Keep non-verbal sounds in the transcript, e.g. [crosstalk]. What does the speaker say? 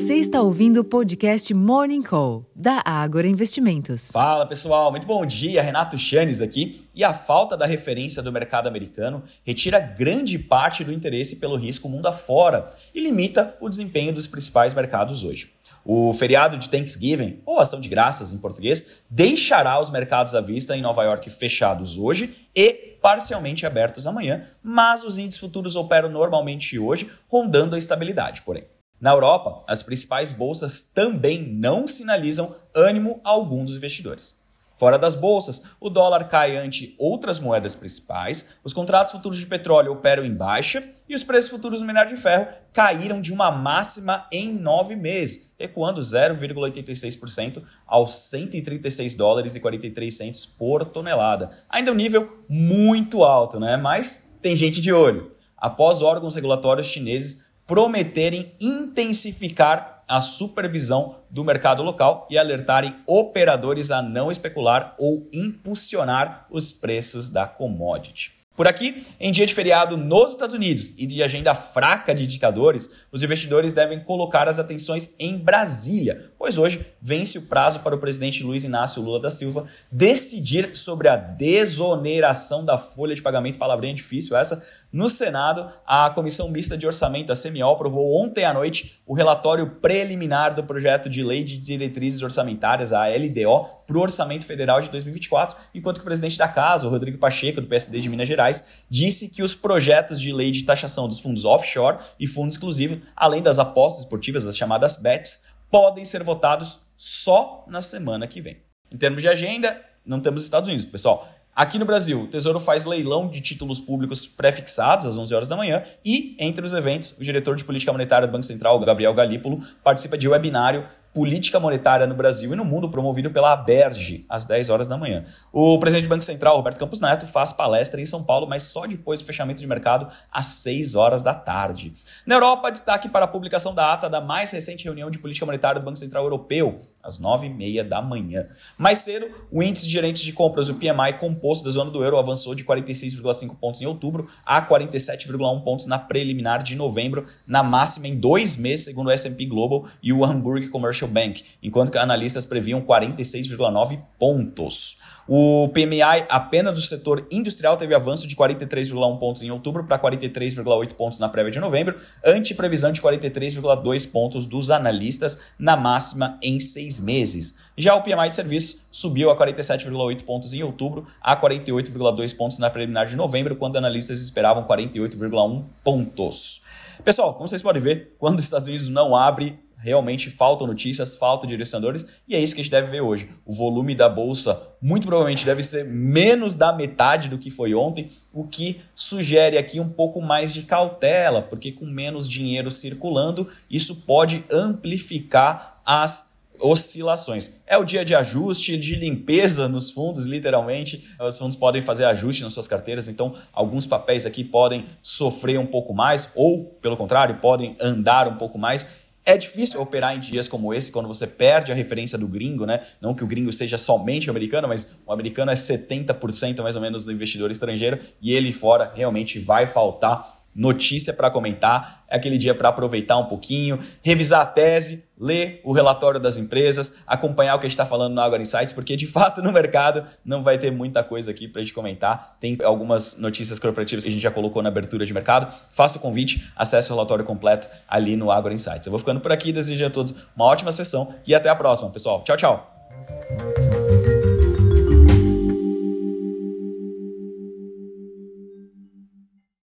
Você está ouvindo o podcast Morning Call, da Ágora Investimentos. Fala pessoal, muito bom dia. Renato Chanes aqui. E a falta da referência do mercado americano retira grande parte do interesse pelo risco mundo afora e limita o desempenho dos principais mercados hoje. O feriado de Thanksgiving, ou ação de graças em português, deixará os mercados à vista em Nova York fechados hoje e parcialmente abertos amanhã, mas os índices futuros operam normalmente hoje, rondando a estabilidade, porém. Na Europa, as principais bolsas também não sinalizam ânimo algum dos investidores. Fora das bolsas, o dólar cai ante outras moedas principais, os contratos futuros de petróleo operam em baixa e os preços futuros do minério de ferro caíram de uma máxima em nove meses, recuando 0,86% aos 136 dólares e 43 centos por tonelada. Ainda um nível muito alto, né? Mas tem gente de olho. Após órgãos regulatórios chineses prometerem intensificar a supervisão do mercado local e alertarem operadores a não especular ou impulsionar os preços da commodity. Por aqui, em dia de feriado nos Estados Unidos e de agenda fraca de indicadores, os investidores devem colocar as atenções em Brasília, pois hoje vence o prazo para o presidente Luiz Inácio Lula da Silva decidir sobre a desoneração da folha de pagamento, palavrinha difícil essa, no Senado, a Comissão Mista de Orçamento, a CMO, aprovou ontem à noite o relatório preliminar do projeto de Lei de Diretrizes Orçamentárias, a LDO, para o Orçamento Federal de 2024, enquanto que o presidente da Casa, o Rodrigo Pacheco, do PSD de Minas Gerais, disse que os projetos de lei de taxação dos fundos offshore e fundos exclusivos, além das apostas esportivas, as chamadas BETs, podem ser votados só na semana que vem. Em termos de agenda, não temos Estados Unidos, pessoal. Aqui no Brasil, o Tesouro faz leilão de títulos públicos pré-fixados às 11 horas da manhã e, entre os eventos, o diretor de política monetária do Banco Central, Gabriel Galípolo, participa de webinário Política Monetária no Brasil e no Mundo, promovido pela Aberge, às 10 horas da manhã. O presidente do Banco Central, Roberto Campos Neto, faz palestra em São Paulo, mas só depois do fechamento de mercado, às 6 horas da tarde. Na Europa, destaque para a publicação da ata da mais recente reunião de política monetária do Banco Central Europeu, às 9h30 da manhã. Mais cedo, o índice de gerentes de compras, o PMI composto da zona do euro, avançou de 46,5 pontos em outubro a 47,1 pontos na preliminar de novembro, na máxima em dois meses, segundo o S&P Global e o Hamburg Commercial Bank, enquanto que analistas previam 46,9 pontos. O PMI apenas do setor industrial teve avanço de 43,1 pontos em outubro para 43,8 pontos na prévia de novembro, ante previsão de 43,2 pontos dos analistas na máxima em seis meses. Já o PMI de serviços subiu a 47,8 pontos em outubro a 48,2 pontos na preliminar de novembro, quando analistas esperavam 48,1 pontos. Pessoal, como vocês podem ver, quando os Estados Unidos não abre realmente faltam notícias, faltam direcionadores, e é isso que a gente deve ver hoje. O volume da bolsa muito provavelmente deve ser menos da metade do que foi ontem, o que sugere aqui um pouco mais de cautela, porque com menos dinheiro circulando, isso pode amplificar as oscilações. É o dia de ajuste, de limpeza nos fundos, literalmente. Os fundos podem fazer ajuste nas suas carteiras, então alguns papéis aqui podem sofrer um pouco mais, ou, pelo contrário, podem andar um pouco mais. É difícil operar em dias como esse, quando você perde a referência do gringo, né? Não que o gringo seja somente americano, mas o americano é 70% mais ou menos do investidor estrangeiro e ele fora realmente vai faltar notícia para comentar, é aquele dia para aproveitar um pouquinho, revisar a tese, ler o relatório das empresas, acompanhar o que a gente está falando no Agora Insights, porque de fato [laughs] no mercado não vai ter muita coisa aqui para a gente comentar. Tem algumas notícias corporativas que a gente já colocou na abertura de mercado. Faça o convite, acesse o relatório completo ali no Agora Insights. Eu vou ficando por aqui, desejo a todos uma ótima sessão e até a próxima, pessoal. Tchau, tchau!